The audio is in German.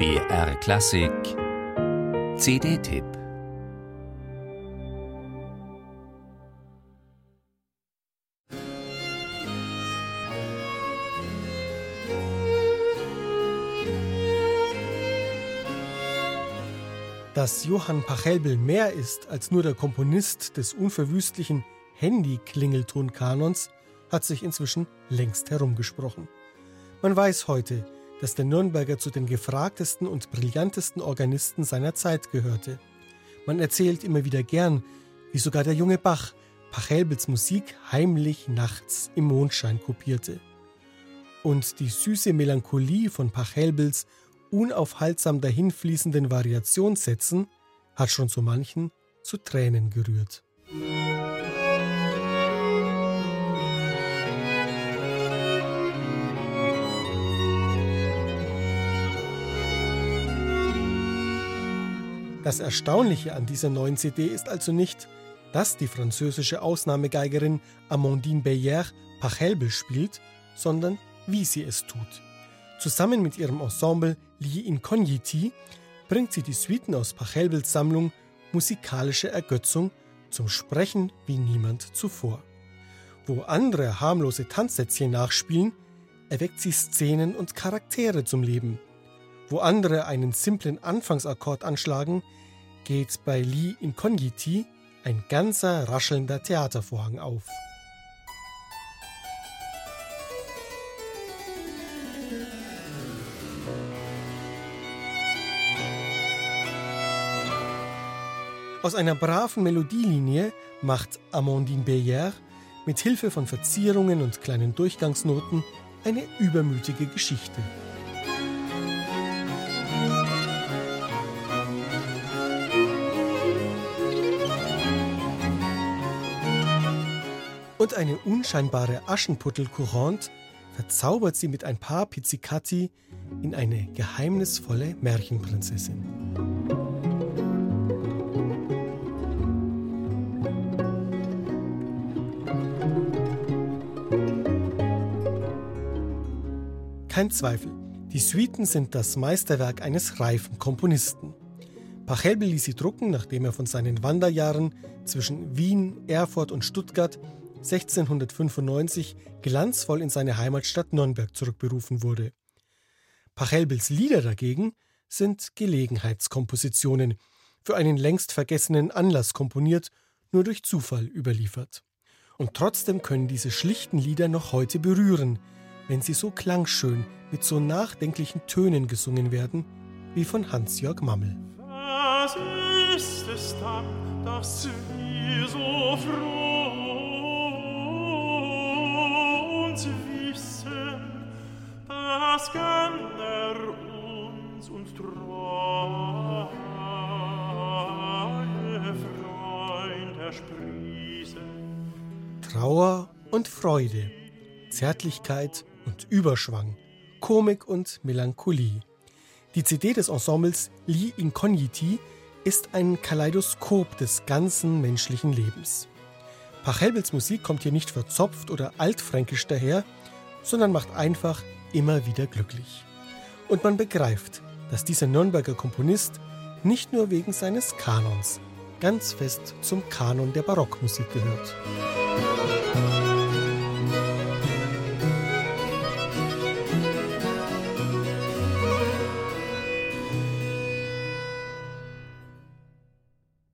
BR Klassik CD-Tipp Dass Johann Pachelbel mehr ist als nur der Komponist des unverwüstlichen Handy-Klingelton-Kanons, hat sich inzwischen längst herumgesprochen. Man weiß heute, dass der Nürnberger zu den gefragtesten und brillantesten Organisten seiner Zeit gehörte. Man erzählt immer wieder gern, wie sogar der junge Bach Pachelbels Musik heimlich nachts im Mondschein kopierte. Und die süße Melancholie von Pachelbels unaufhaltsam dahinfließenden Variationssätzen hat schon so manchen zu Tränen gerührt. Das Erstaunliche an dieser neuen CD ist also nicht, dass die französische Ausnahmegeigerin Amandine Beyer Pachelbel spielt, sondern wie sie es tut. Zusammen mit ihrem Ensemble Li Incogniti bringt sie die Suiten aus Pachelbels Sammlung Musikalische Ergötzung zum Sprechen wie niemand zuvor. Wo andere harmlose Tanzsätzchen nachspielen, erweckt sie Szenen und Charaktere zum Leben. Wo andere einen simplen Anfangsakkord anschlagen, geht bei Li Incogniti ein ganzer raschelnder Theatervorhang auf. Aus einer braven Melodielinie macht Amandine Beyer mit Hilfe von Verzierungen und kleinen Durchgangsnoten eine übermütige Geschichte. Und eine unscheinbare Aschenputtel-Courante verzaubert sie mit ein paar Pizzicati in eine geheimnisvolle Märchenprinzessin. Kein Zweifel, die Suiten sind das Meisterwerk eines reifen Komponisten. Pachelbel ließ sie drucken, nachdem er von seinen Wanderjahren zwischen Wien, Erfurt und Stuttgart 1695 glanzvoll in seine Heimatstadt Nürnberg zurückberufen wurde. Pachelbels Lieder dagegen sind Gelegenheitskompositionen, für einen längst vergessenen Anlass komponiert, nur durch Zufall überliefert. Und trotzdem können diese schlichten Lieder noch heute berühren, wenn sie so klangschön mit so nachdenklichen Tönen gesungen werden wie von Hans-Jörg Mammel. Was ist es dann, dass wir so froh Trauer und Freude, Zärtlichkeit und Überschwang, Komik und Melancholie. Die CD des Ensembles Li Incogniti ist ein Kaleidoskop des ganzen menschlichen Lebens. Pachelbels Musik kommt hier nicht verzopft oder altfränkisch daher, sondern macht einfach immer wieder glücklich. Und man begreift, dass dieser Nürnberger Komponist nicht nur wegen seines Kanons ganz fest zum Kanon der Barockmusik gehört.